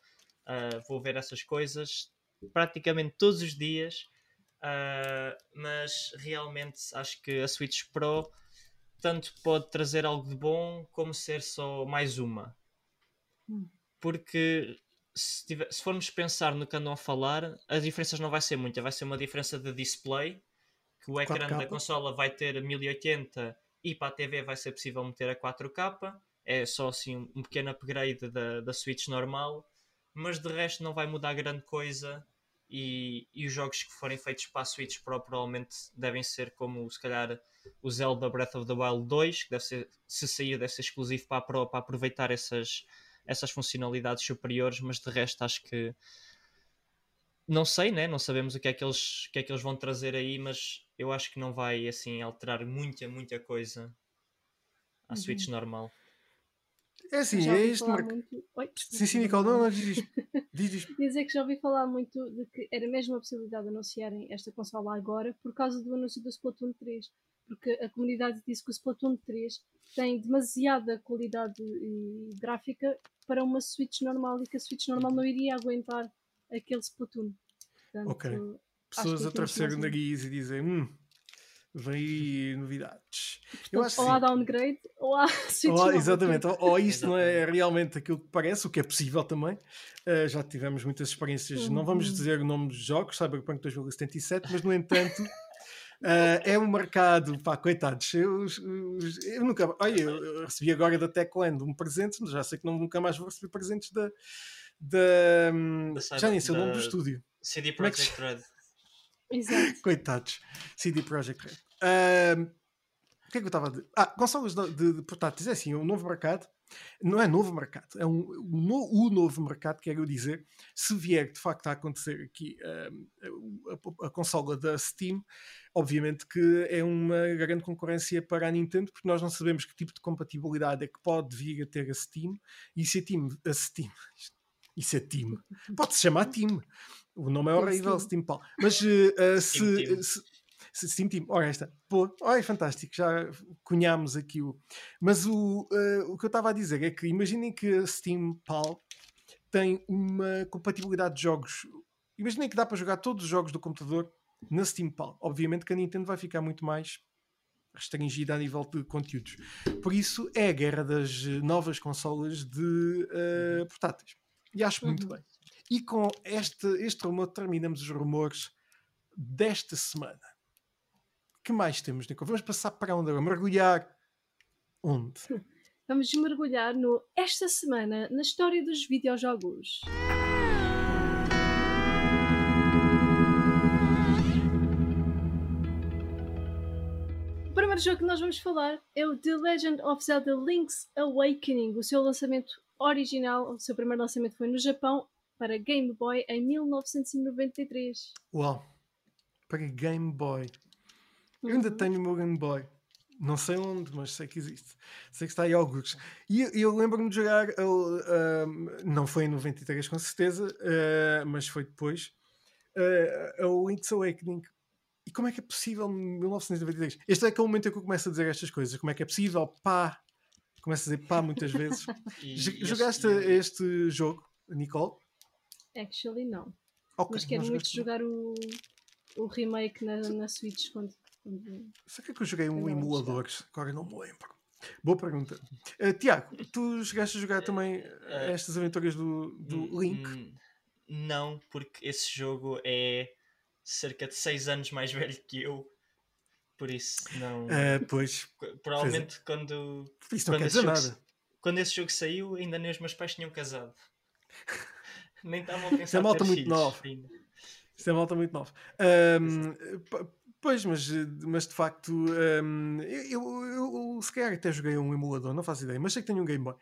uh, vou ver essas coisas praticamente todos os dias. Uh, mas realmente acho que a Switch Pro tanto pode trazer algo de bom como ser só mais uma. Hum. Porque se, tiver, se, formos pensar no que andam a falar, as diferenças não vai ser muita, vai ser uma diferença de display, que o ecrã da consola vai ter 1080 e para a TV vai ser possível meter a 4K. É só assim um pequeno upgrade da, da Switch normal, mas de resto não vai mudar grande coisa. E, e os jogos que forem feitos para a Switch Pro provavelmente devem ser como se calhar o Zelda Breath of the Wild 2, que deve ser, se sair deve ser exclusivo para a Pro para aproveitar essas, essas funcionalidades superiores, mas de resto acho que não sei, né? não sabemos o que, é que, eles, o que é que eles vão trazer aí, mas eu acho que não vai assim alterar muita, muita coisa à uhum. Switch normal. É assim, é este mercado. Muito... Sim, sim, Nicole, não, não, diz isto. Diz isto. Dizer que já ouvi falar muito de que era mesmo a possibilidade de anunciarem esta consola agora por causa do anúncio do Splatoon 3. Porque a comunidade disse que o Splatoon 3 tem demasiada qualidade gráfica para uma Switch normal e que a Switch normal não iria aguentar aquele Splatoon. Portanto, ok pessoas a torcer o nariz e dizem hum, vem aí novidades. Eu acho ou há downgrade ou há ou, Exatamente, ou, ou isto não é realmente aquilo que parece, o que é possível também. Uh, já tivemos muitas experiências, uhum. não vamos uhum. dizer o nome dos jogos, Cyberpunk 2077, mas no entanto. Uh, é um mercado, pá, coitados. Eu, eu, eu nunca, olha, eu recebi agora da Techland um presente, já sei que não, nunca mais vou receber presentes da, da, hum, já nem sei o nome do estúdio. CD é Projekt Red. Exato. Coitados. CD Projekt Red. Uh, o que é que eu estava a dizer? Ah, consolas de, de, de portáteis. É assim, um novo mercado. Não é novo mercado, é um, um, o novo mercado, quero dizer. Se vier de facto a acontecer aqui uh, a, a, consola da Steam, obviamente que é uma grande concorrência para a Nintendo, porque nós não sabemos que tipo de compatibilidade é que pode vir a ter a Steam. E se a Steam, a Steam, isso é Team, pode-se chamar Team, o nome é horrível, Steam Paul. Mas uh, se, se, se, Steam Team, ora esta, pô, olha, fantástico, já cunhamos aqui o. Mas o, uh, o que eu estava a dizer é que imaginem que a Steam Pal tem uma compatibilidade de jogos. Imaginem que dá para jogar todos os jogos do computador na Steam Pal. Obviamente que a Nintendo vai ficar muito mais restringida a nível de conteúdos. Por isso é a guerra das novas consolas de uh, portáteis. E acho muito uhum. bem. E com este, este rumor terminamos os rumores desta semana. que mais temos, Nico? Vamos passar para onde? Mergulhar onde? Vamos mergulhar no Esta Semana na história dos videojogos. O primeiro jogo que nós vamos falar é o The Legend of Zelda Link's Awakening. O seu lançamento original, o seu primeiro lançamento foi no Japão para Game Boy em 1993. Uau! Para Game Boy. Eu ainda Uhum. tenho o meu Game Boy. Não sei onde, mas sei que existe. Sei que está aí alguns. E eu, eu lembro-me de jogar. ahm, não foi em 93, com certeza, ah, mas foi depois. ah, o Link's Awakening. E como é que é possível em 1993? Este é aquele momento em que eu começo a dizer estas coisas. Como é que é possível? Pá! Começo a dizer pá muitas vezes. E Jogaste este jogo, Nicole? Actually, não. Ok, Mas quero muito jogar o, o remake na, na Switch quando, quando- Será que é que eu joguei um emulador? Agora não me lembro. Boa pergunta. Eh, Tiago, tu chegaste a jogar também Eh, estas aventuras do, do Hum, Link? hum, Não, porque esse jogo é cerca de 6 anos mais velho que eu. Por isso, não. Eh, pois, Provavelmente quando, isso não quando, quer esse dizer jogo, nada. sa- quando esse jogo saiu, ainda nem os meus pais tinham casado. Nem estavam a Isso pensar é malta muito nova. Isso é malta muito nova. P- pois, mas, mas de facto, ahm, eu, eu, eu se calhar até joguei um emulador, não faço ideia, mas sei que tenho um Game Boy.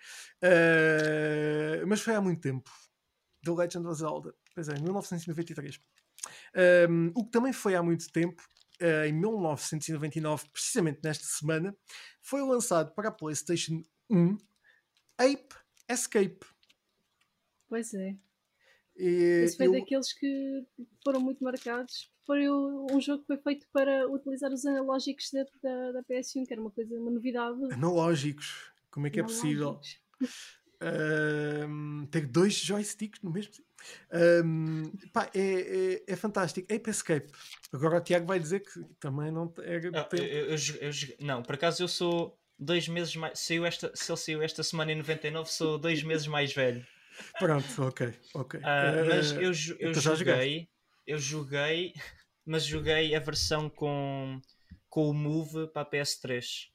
Eh, mas foi há muito tempo. The Legend of Zelda. Pois é, em 1993. Ahm, o que também foi há muito tempo, em 1999, precisamente nesta semana, foi lançado para a PlayStation 1 Ape Escape. Pois é. E Esse foi eu- daqueles que foram muito marcados. Foi um jogo que foi feito para utilizar os analógicos da, da, da PS1, que era uma coisa, uma novidade. analógicos. Como é que é possível? Analógicos. Ahm, ter dois joysticks no mesmo. Ahm, pá, é, é, é fantástico. Ape Escape. Agora o Tiago vai dizer que também não era Ah, tempo. eu- eu eu não, por acaso eu sou dois meses mais. Saiu esta, se ele saiu esta semana em 99, sou dois meses mais velho. Pronto, ok, ok. Ah, mas Ah, eu, eu então já jogaste. joguei, eu joguei, mas joguei a versão com, com o Move para a PS3.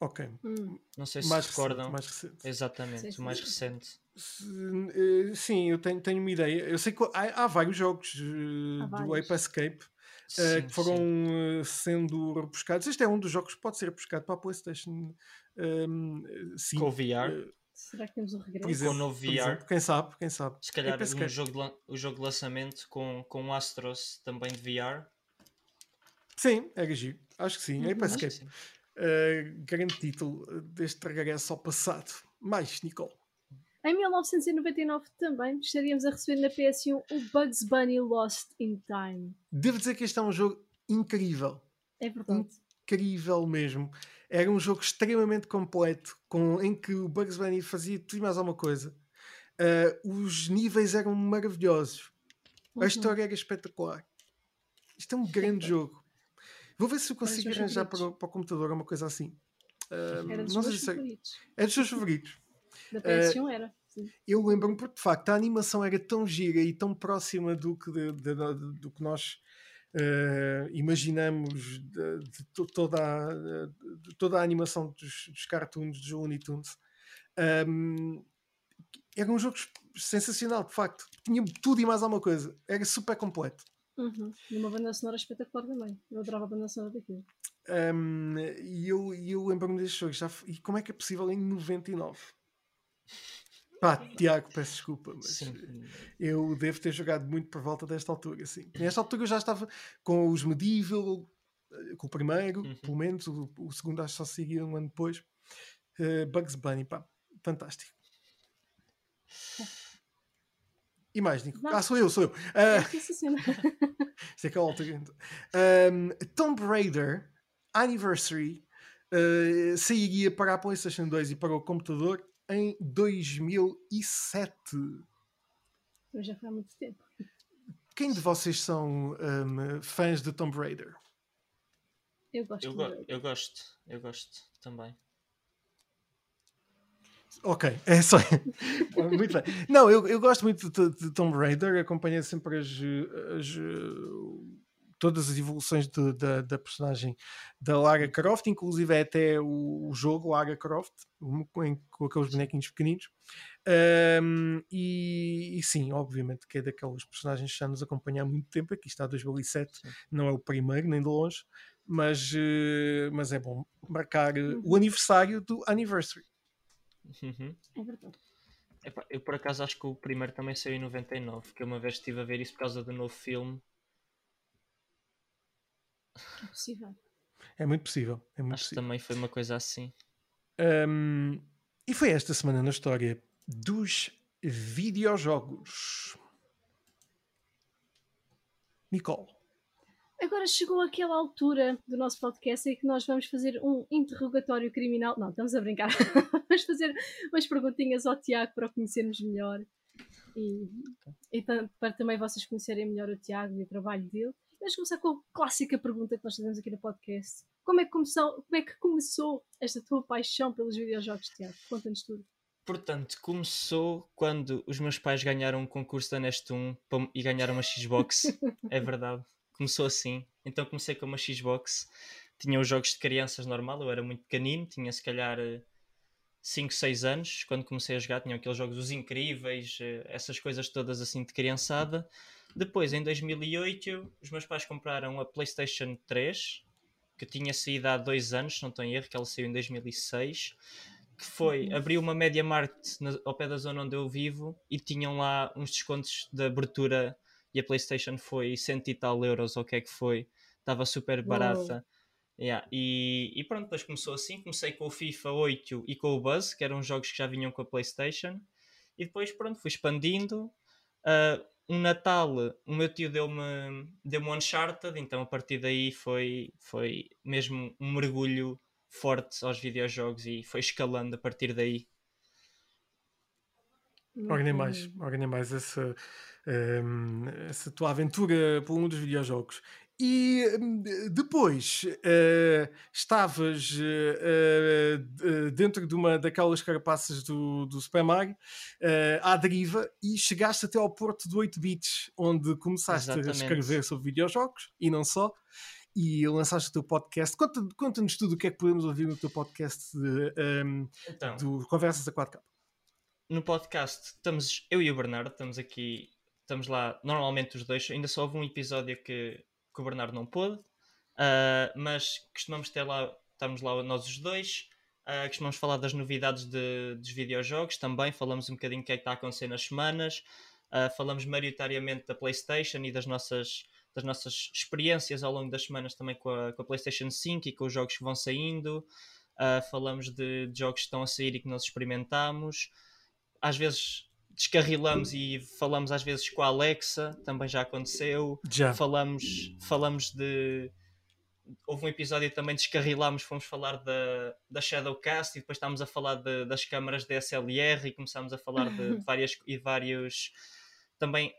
Ok. Hum, Não sei se Mais se recente, recordam. mais recente. Exatamente, Sim, mais recente. Eh, Sim, eu tenho, tenho uma ideia. Eu sei que há, há vários jogos eh, Há do vários. Ape Escape eh, Sim, que foram sim. sendo repescados. Este é um dos jogos que pode ser repescado para a PlayStation ehm, 5. Com o VR. será que temos um regresso? por exemplo, o novo VR. exemplo. Quem sabe, quem sabe. Se calhar um jogo de o jogo de lançamento com, com Astros também de VR. Sim, era giro. Acho que sim. Uhum. Ape Escape. sim. Eh, grande título deste regresso ao passado. Mais, Nicole. Em 1999 também estaríamos a receber na PS1 o Bugs Bunny Lost in Time. Devo dizer que este é um jogo incrível. É verdade. incrível mesmo. Era um jogo extremamente completo, com, em que o Bugs Bunny fazia tudo e mais alguma coisa. Ah, os níveis eram maravilhosos. A Uhum. história era espetacular. Isto é um grande jogo. Vou ver se eu consigo arranjar para, para o computador uma coisa assim. Ah, Era dos não sei se é, é dos seus favoritos. Da PS1 era. Sim. Eu lembro-me porque de facto a animação era tão gira e tão próxima do que, de- de- de- do que nós eh, imaginamos de, to- toda, a, de toda a animação dos, dos cartoons dos Looney Tunes. Ahm, era um jogo sensacional, de facto. Tinha tudo e mais alguma coisa. Era super completo. Uhum. E uma banda sonora espetacular também. Eu adorava a banda sonora daquilo. Ahm, e eu, eu lembro-me deste jogo. Já, e como é que é possível em 99? Pá, Tiago, peço desculpa, mas Sim. eu devo ter jogado muito por volta desta altura, sim. Nesta altura eu já estava com os Medieval, eh, com o primeiro, Uhum. pelo menos, o, o segundo acho que só seguia um ano depois. Eh, Bugs Bunny, pá, fantástico. E mais, Nico? Não. Ah, sou eu, sou eu. É sensacional. isto é aquela altura. então. Ahm, Tomb Raider Anniversary eh, sairia para a PlayStation 2 e para o computador em 2007. Eu já foi há muito tempo. Quem de vocês são ahm, fãs de Tomb Raider? Eu gosto Eu, de go- eu gosto, eu gosto também. Ok, é só. muito bem. Não, eu, eu gosto muito de, de Tomb Raider, acompanho sempre as, as todas as evoluções de, da, da, personagem da Lara Croft, inclusive é até o, o jogo Lara Croft, com, com aqueles bonequinhos pequeninos. Um, e, e, sim, obviamente que é daquelas personagens que já nos acompanham há muito tempo. Aqui está 2007, sim. não é o primeiro, nem de longe, mas, uh, mas é bom marcar uh, o aniversário do Anniversary. Uhum. É verdade. eu por acaso acho que o primeiro também saiu em 99, que uma vez estive a ver isso por causa do novo filme é possível. É muito possível. É muito Acho possível. que também foi uma coisa assim. Um, e foi esta semana na história dos videojogos. Nicole. Agora chegou aquela altura do nosso podcast em que nós vamos fazer um interrogatório criminal. Não, estamos a brincar. vamos fazer umas perguntinhas ao Tiago para o conhecermos melhor e, e para também vocês conhecerem melhor o Tiago e o trabalho dele. Vamos começar com a clássica pergunta que nós fazemos aqui no podcast. Como é que começou, como é que começou esta tua paixão pelos videojogos, Tiago? Conta-nos tudo. Portanto, começou quando os meus pais ganharam um concurso da Nest 1 e ganharam uma Xbox. é verdade. Começou assim. Então comecei com uma Xbox. Tinha os jogos de crianças normal, eu era muito pequenino, tinha se calhar 5, eh, 6 anos. Quando comecei a jogar, tinham aqueles jogos os incríveis, eh, essas coisas todas assim de criançada. Depois, em 2008, os meus pais compraram a PlayStation 3, que tinha saído há dois anos, se não estou em erro, que ela saiu em 2006. Que foi, uhum. abriu uma Media Market ao pé da zona onde eu vivo e tinham lá uns descontos de abertura e a PlayStation foi cento e tal euros, ou o que é que foi, estava super barata. Yeah. E, e, pronto, depois começou assim. Comecei com o FIFA 8 e com o Buzz, que eram jogos que já vinham com a PlayStation. E depois, pronto, fui expandindo. Uh, um Natal, o meu tio deu-me deu um Uncharted, então a partir daí foi, foi mesmo um mergulho forte aos videojogos e foi escalando a partir daí. Orguem mais, orguem mais essa, um, essa tua aventura por um dos videojogos. E hum, depois uh, estavas uh, dentro de uma daquelas carapaças do, do Super Mario uh, à deriva e chegaste até ao porto de 8 bits, onde começaste Exatamente. a escrever sobre videojogos e não só. E lançaste o teu podcast. Conta-nos conta tudo o que é que podemos ouvir no teu podcast de, um, então, do Conversas a 4K. No podcast estamos eu e o Bernardo, estamos aqui, estamos lá normalmente os dois. Ainda só houve um episódio que que o Bernardo não pôde, uh, mas costumamos ter lá, estamos lá nós os dois, uh, costumamos falar das novidades de, dos videojogos também, falamos um bocadinho o que é que está a acontecer nas semanas, uh, falamos maioritariamente da Playstation e das nossas, das nossas experiências ao longo das semanas também com a, com a Playstation 5 e com os jogos que vão saindo, falamos de, de jogos que estão a sair e que nós experimentamos, às vezes descarrilamos e falamos às vezes com a Alexa, também já aconteceu. Já. Falamos, falamos de. Houve um episódio também descarrilámos, fomos falar da, da Shadowcast e depois estávamos a falar de, das câmaras DSLR e começámos a falar de, de várias e vários também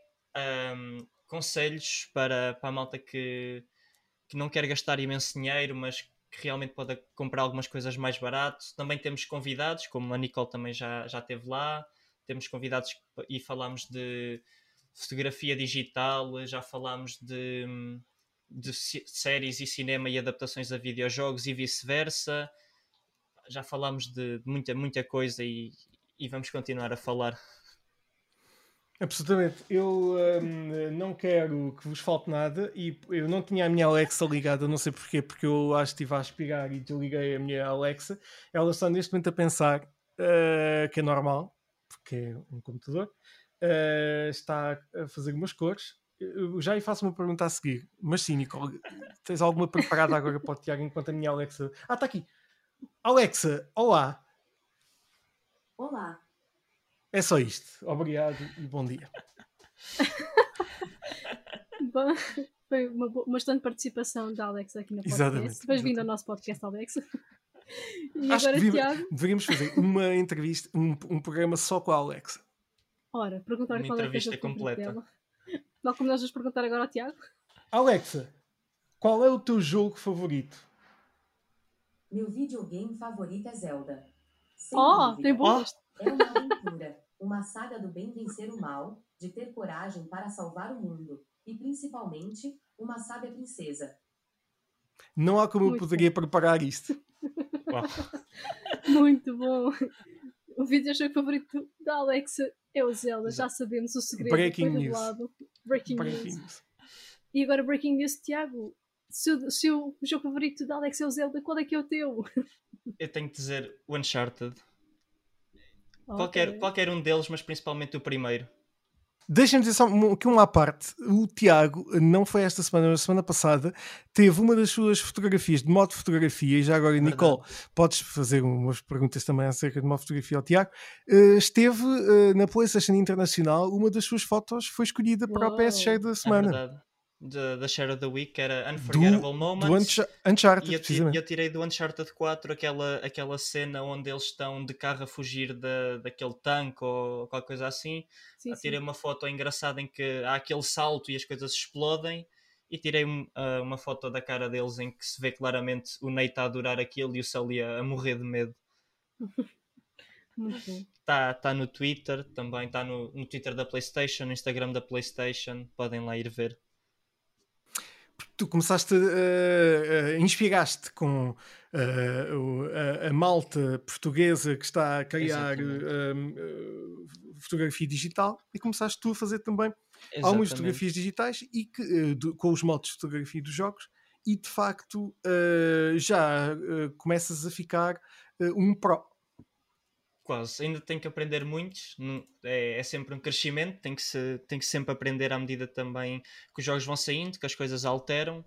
um, conselhos para, para a malta que, que não quer gastar imenso dinheiro, mas que realmente pode comprar algumas coisas mais barato. Também temos convidados, como a Nicole também já, já esteve lá temos convidados e falamos de fotografia digital, já falámos de, de séries e cinema e adaptações a videojogos e vice-versa. Já falámos de, muita, muita coisa e, e vamos continuar a falar. Absolutamente. Eu um, não quero que vos falte nada e eu não tinha a minha Alexa ligada, não sei porquê, porque eu acho que estive a aspirar e desliguei a minha Alexa. Ela está neste momento a pensar uh, que é normal, porque é um computador, uh, está a fazer umas cores. Eu já lhe faço uma pergunta a seguir, mas sim, Nicole, tens alguma preparada agora para o Tiago enquanto a minha Alexa. Ah, está aqui. Alexa, olá. Olá. É só isto. Obrigado e bom dia. bom, foi uma, uma bastante participação da Alexa aqui no podcast. Exatamente. Bem-vindo ao nosso podcast, Alexa. E Acho agora, que Tiago... deveríamos fazer uma entrevista, um, um programa só com a Alexa. Ora, perguntar uma qual é a entrevista completa. Dela. Não como nós vamos perguntar agora ao Tiago. Alexa, qual é o teu jogo favorito? Meu videogame favorito é Zelda. Sem Oh, dúvida. tem bom Oh. É uma aventura, uma saga do bem vencer o mal, de ter coragem para salvar o mundo e, principalmente, uma sábia princesa. Não há como eu Muito poderia preparar isto. Muito bom. O videojogo favorito da Alexa é o Zelda, já sabemos o segredo. Breaking news. Breaking, Breaking news. news. E agora Breaking News, Tiago. Se, o- se o jogo favorito da Alexa é o Zelda, qual é que é o teu? Eu tenho que dizer o Uncharted. Ok. Qualquer, qualquer um deles, mas principalmente o primeiro. Deixem-me dizer só um- aqui uma à parte. O Tiago, não foi esta semana, mas semana passada, teve uma das suas fotografias de modo fotografia, e já agora, Nicole, podes fazer umas perguntas também acerca de modo fotografia ao Tiago. eh, esteve eh, na PlayStation Internacional, uma das suas fotos foi escolhida para o Uau. PS da É semana. verdade. Da, da Share of the Week, que era Unforgettable do Moments. Uncha- Uncharted, E eu, ti- precisamente. eu tirei do Uncharted 4 aquela, aquela cena onde eles estão de carro a fugir da, daquele tanque ou qualquer coisa assim. Sim, Eu sim. tirei uma foto engraçada em que há aquele salto e as coisas explodem. E tirei um- ah, uma foto da cara deles em que se vê claramente o Nate a adorar aquilo e o Sully a, a morrer de medo. Está tá no Twitter, também está no, no Twitter da PlayStation, no Instagram da PlayStation. Podem lá ir ver. Tu começaste a inspiraste com eh, o- a, a malta portuguesa que está a criar eh, eh, fotografia digital e começaste tu a fazer também algumas Exatamente. fotografias digitais e que, eh, do- com os modos de fotografia dos jogos e de facto eh, já eh, começas a ficar eh, um pro. Quase, ainda tenho que aprender muitos, é, é sempre um crescimento, tem que, se, tem que sempre aprender à medida também que os jogos vão saindo, que as coisas alteram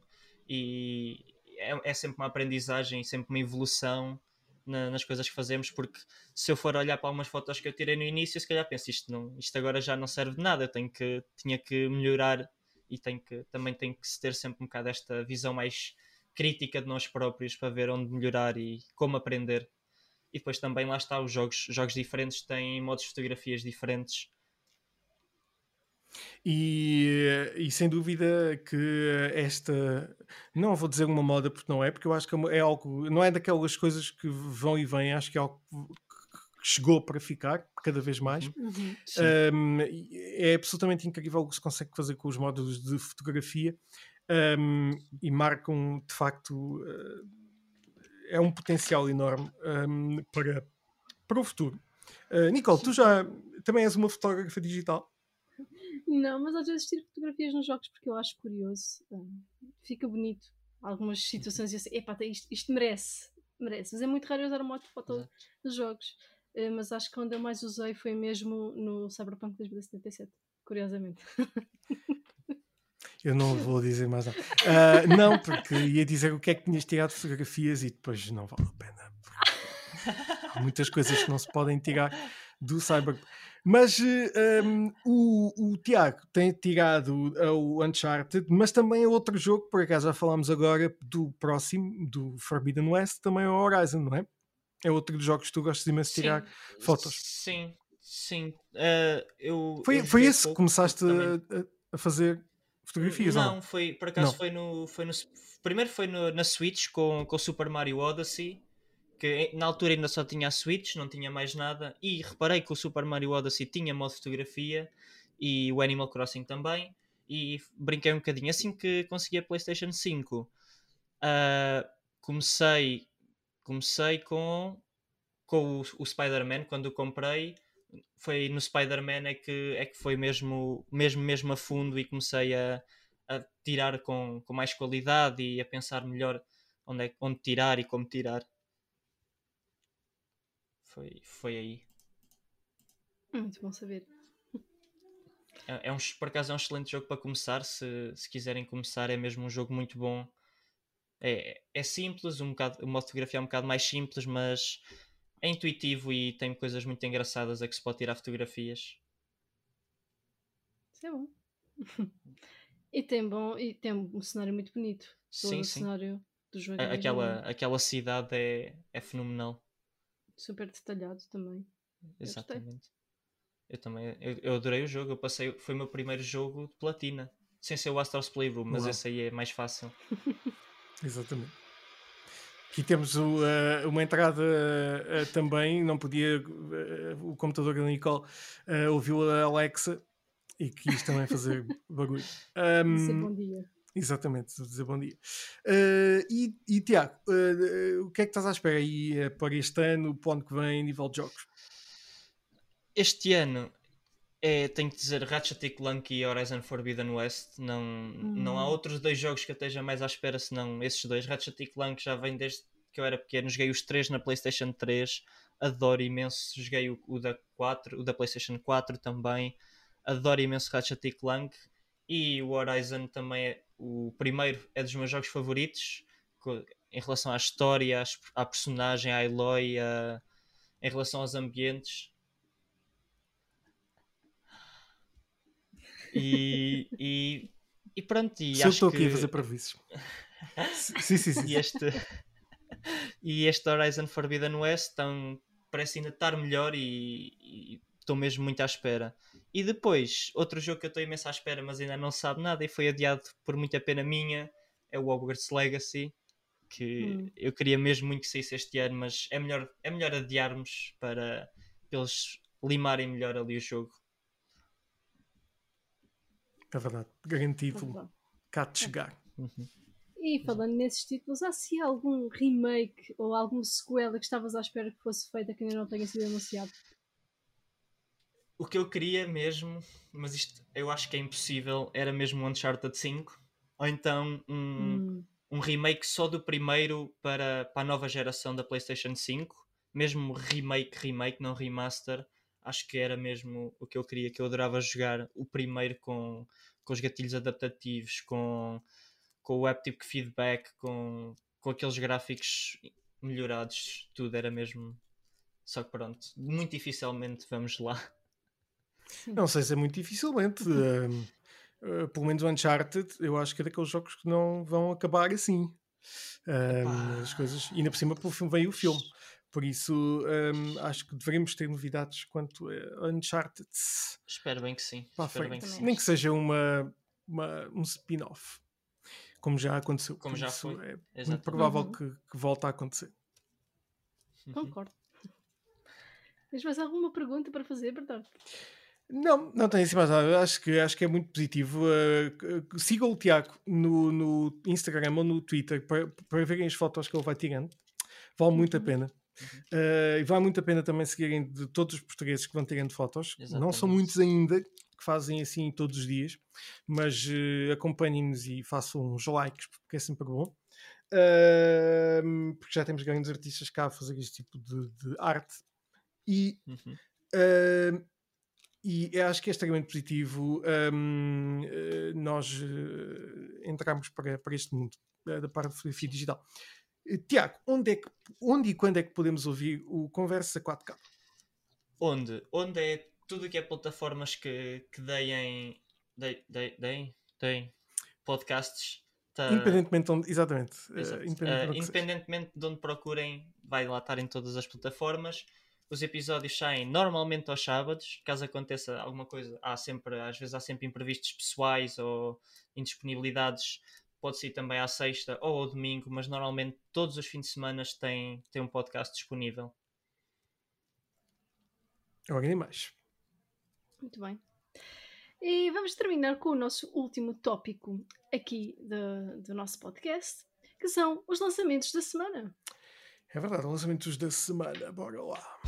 e é, é sempre uma aprendizagem, sempre uma evolução na- nas coisas que fazemos, porque se eu for olhar para algumas fotos que eu tirei no início, se calhar penso isto, não, isto agora já não serve de nada, eu tenho que, tinha que melhorar e tenho que, também tem que se ter sempre um bocado esta visão mais crítica de nós próprios para ver onde melhorar e como aprender. E depois também lá está, os jogos, jogos diferentes têm modos de fotografias diferentes. E, e sem dúvida que esta, não vou dizer uma moda porque não é, porque eu acho que é é algo, não é daquelas coisas que vão e vêm, acho que é algo que chegou para ficar cada vez mais. Uhum. Um, e é absolutamente incrível o que se consegue fazer com os módulos de fotografia um, e marcam de facto uh, é um potencial enorme um, para, para o futuro. Uh, Nicole, tu já também és uma fotógrafa digital? Não, mas às vezes tiro fotografias nos jogos porque eu acho curioso. hum, Fica bonito. Algumas situações e assim, epá, isto, isto merece. Merece. Mas é muito raro usar a moto foto Exato. nos jogos. Eh, Mas acho que onde eu mais usei foi mesmo no Cyberpunk 2077. Curiosamente. Eu não vou dizer mais nada. Uh, não, porque ia dizer o que é que tinhas tirado fotografias e depois não vale a pena. Há muitas coisas que não se podem tirar do Cyberpunk. Mas eh, um, o, o Tiago tem tirado o Uncharted, mas também é outro jogo, por acaso já falámos agora do próximo, do Forbidden West, também é o Horizon, não é? É outro dos jogos que tu gostas imenso de tirar Sim, fotos. Sim, sim. Uh, eu, Foi, eu foi esse que começaste a- a fazer fotografias, Não, não? foi por acaso Não. foi no, foi no. Primeiro foi no- na Switch com, com o Super Mario Odyssey, que na altura ainda só tinha a Switch, não tinha mais nada. E reparei que o Super Mario Odyssey tinha modo fotografia e o Animal Crossing também. E brinquei um bocadinho. Assim que consegui a PlayStation 5, ah, comecei, comecei com, com o, o Spider-Man quando o comprei. Foi no Spider-Man é que, é que foi mesmo, mesmo, mesmo a fundo e comecei a, a tirar com, com mais qualidade e a pensar melhor onde, é, onde tirar e como tirar. Foi, foi aí. Muito bom saber. É, é um, por acaso é um excelente jogo para começar. Se, se quiserem começar, é mesmo um jogo muito bom. É, é simples, um bocado, uma fotografia é um bocado mais simples, mas é intuitivo e tem coisas muito engraçadas a que se pode tirar fotografias. Isso é bom. e tem bom e tem um cenário muito bonito. Todo Sim, o sim. cenário Aquela, aquela cidade é, é fenomenal. super detalhado também. Exatamente. Eu também eu, eu adorei o jogo. Eu passei, foi o meu primeiro jogo de platina. Sem ser o Astro's Playroom, mas Uau. esse aí é mais fácil. Exatamente. Aqui temos o, uh, uma entrada uh, também, não podia, o computador da Nicole ouviu a Alexa e quis também fazer barulho. Um, dizer bom dia. Exatamente, dizer bom dia. e, e Tiago, o que é que estás à espera aí para este ano, para o ano que vem, nível de jogos? Este ano é, tenho que dizer, Ratchet Clank e Horizon Forbidden West. Não, hum. não há hum. outros dois jogos que eu esteja mais à espera senão esses dois. Ratchet Clank já vem desde que eu era pequeno. Joguei os três na PlayStation 3. Adoro imenso. Joguei o, o da 4, o da PlayStation 4 também. Adoro imenso Ratchet Clank. E o Horizon também é o primeiro, é dos meus jogos favoritos. Em relação à história, à personagem, à Eloy, a, em relação aos ambientes E, e, e pronto. E Se eu estou que... aqui a fazer prejuízos. sim, sim, sim. E este, e este Horizon Forbidden West tão, parece ainda estar melhor e estou mesmo muito à espera. E depois, outro jogo que eu estou imenso à espera, mas ainda não sabe nada e foi adiado por muita pena minha, é o Hogwarts Legacy. Que hum. eu queria mesmo muito que saísse este ano, mas é melhor, é melhor adiarmos para eles limarem melhor ali o jogo. É verdade. Grande título. Cá de chegar. Uhum. E falando nesses títulos, há se algum remake ou alguma sequela que estavas à espera que fosse feita que ainda não tenha sido anunciado? O que eu queria mesmo, mas isto eu acho que é impossível, era mesmo um Uncharted 5 ou então um, hum. um remake só do primeiro para, para a nova geração da PlayStation 5, mesmo remake, remake, não remaster, acho que era mesmo o que eu queria, que eu adorava jogar o primeiro com, com os gatilhos adaptativos, com, com o haptic feedback, com, com aqueles gráficos melhorados, tudo era mesmo. Só que pronto, muito dificilmente vamos lá. Não sei se é muito dificilmente. Uh, uh, pelo menos o Uncharted, eu acho que é daqueles jogos que não vão acabar assim. Uh, as coisas, e ainda por cima veio o filme. Por isso, um, acho que deveríamos ter novidades quanto a Uncharted. Espero bem que sim. Bem que sim. Nem que seja uma, uma um spin-off. Como já aconteceu. Como já foi. É Exatamente. muito provável uhum. que, que volte a acontecer. Uhum. Concordo. Tens mais alguma pergunta para fazer, Bernardo? Não, não tenho assim mais nada. Acho que, acho que é muito positivo. Uh, sigam o Tiago no, no Instagram ou no Twitter para, para verem as fotos que ele vai tirando. Vale muito a uhum. Uh, e vale muito a pena também seguirem de todos os portugueses que vão tirando fotos. Exatamente. Não são muitos ainda que fazem assim todos os dias, mas uh, acompanhem-nos e façam uns likes, porque é sempre bom. Uh, porque já temos grandes artistas cá a fazer este tipo de, de arte. E, uhum. uh, e acho que é extremamente positivo um, nós entrarmos para, para este mundo da parte de fotografia digital. Eh, Tiago, onde, é que, onde e quando é que podemos ouvir o Conversa 4K? Onde? Onde é tudo que é plataformas que, que deem, deem, deem, deem podcasts. Tá... Independentemente de onde, exatamente. Uh, independentemente, uh, independentemente de onde procurem, vai lá estar em todas as plataformas. Os episódios saem normalmente aos sábados, caso aconteça alguma coisa, há sempre, às vezes há sempre imprevistos pessoais ou indisponibilidades pode ser também à sexta ou ao domingo, mas normalmente todos os fins de semana tem, tem um podcast disponível. Nem mais. Muito bem. E vamos terminar com o nosso último tópico aqui do, do nosso podcast, que são os lançamentos da semana. É verdade, lançamentos da semana, bora lá.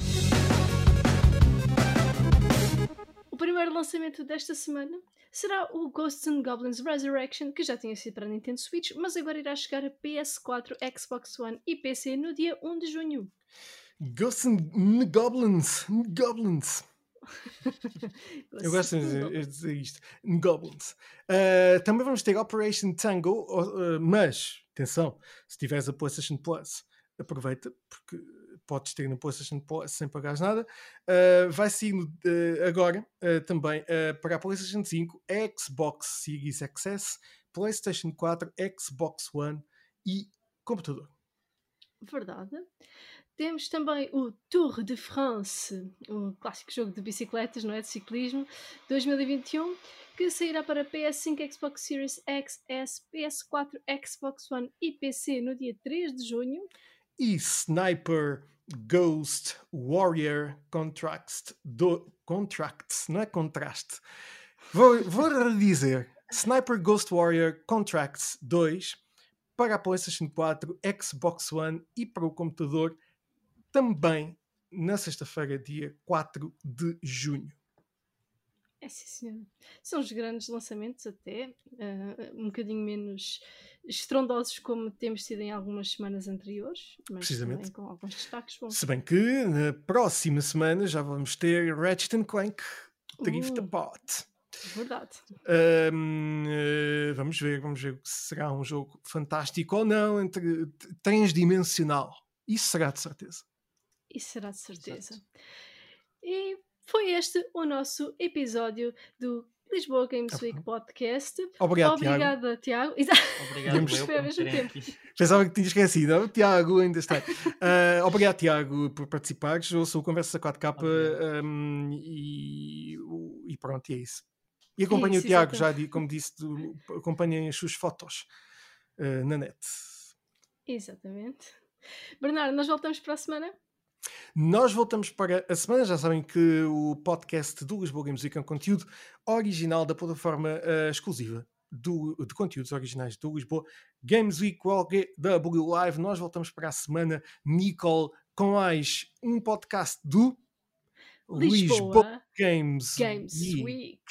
O primeiro lançamento desta semana será o Ghosts and Goblins Resurrection, que já tinha sido para a Nintendo Switch, mas agora irá chegar a PS4, Xbox One e PC no dia 1 de junho. Ghosts and Goblins, Goblins. Eu gosto de dizer isto. Goblins. Uh, também vamos ter Operation Tango, uh, mas, atenção, se tiveres a PlayStation Plus, aproveita, porque podes ter no PlayStation sem pagar nada. Uh, vai sair uh, agora uh, também para a PlayStation 5, Xbox Series XS, PlayStation 4, Xbox One e computador. Verdade. Temos também o Tour de France, o clássico jogo de bicicletas, não é? De ciclismo, 2021, que sairá para PS5, Xbox Series X, S, PS4, Xbox One e PC no dia 3 de junho. e Sniper Ghost Warrior Contracts. Do, contracts, não é contraste. Vou, vou dizer Sniper Ghost Warrior Contracts 2 para a PlayStation 4, Xbox One e para o computador também na sexta-feira, dia 4 de junho. É sim, senhor. São os grandes lançamentos, até uh, um bocadinho menos estrondosos como temos tido em algumas semanas anteriores, mas Precisamente. com alguns destaques bons. Se bem que na próxima semana já vamos ter Ratchet Clank Drift uh, Apart. Verdade. Um, eh, vamos ver, vamos ver se será um jogo fantástico ou não, entre, transdimensional. Isso será de certeza. Isso será de certeza. Exato. E foi este o nosso episódio do Lisboa Games Week Podcast. Obrigado, Obrigada, Tiago. Tiago. Obrigado, ao mesmo tempo. Pensava que tinha esquecido. O Tiago ainda está. Uh, obrigado, Tiago, por participares. Eu sou o Conversa 4K um, e, e, pronto, é isso. E acompanhem o Tiago, já como disse, acompanhem as suas fotos uh, na net. Exatamente. Bernardo, nós voltamos para a semana. Nós voltamos para a semana. Já sabem que o podcast do Lisboa Games Week é um conteúdo original da plataforma uh, exclusiva do, de conteúdos originais do Lisboa Games Week W Live. Nós voltamos para a semana, Nicole, com mais um podcast do Lisboa, Lisboa Games, Games Week. Week.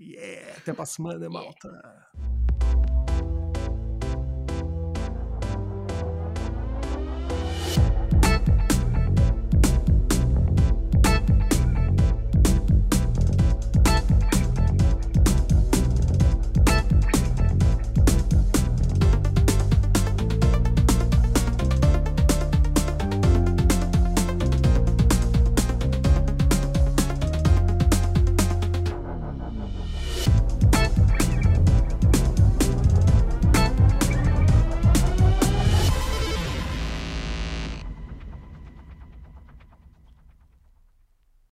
Yeah, até para a semana, malta. Yeah.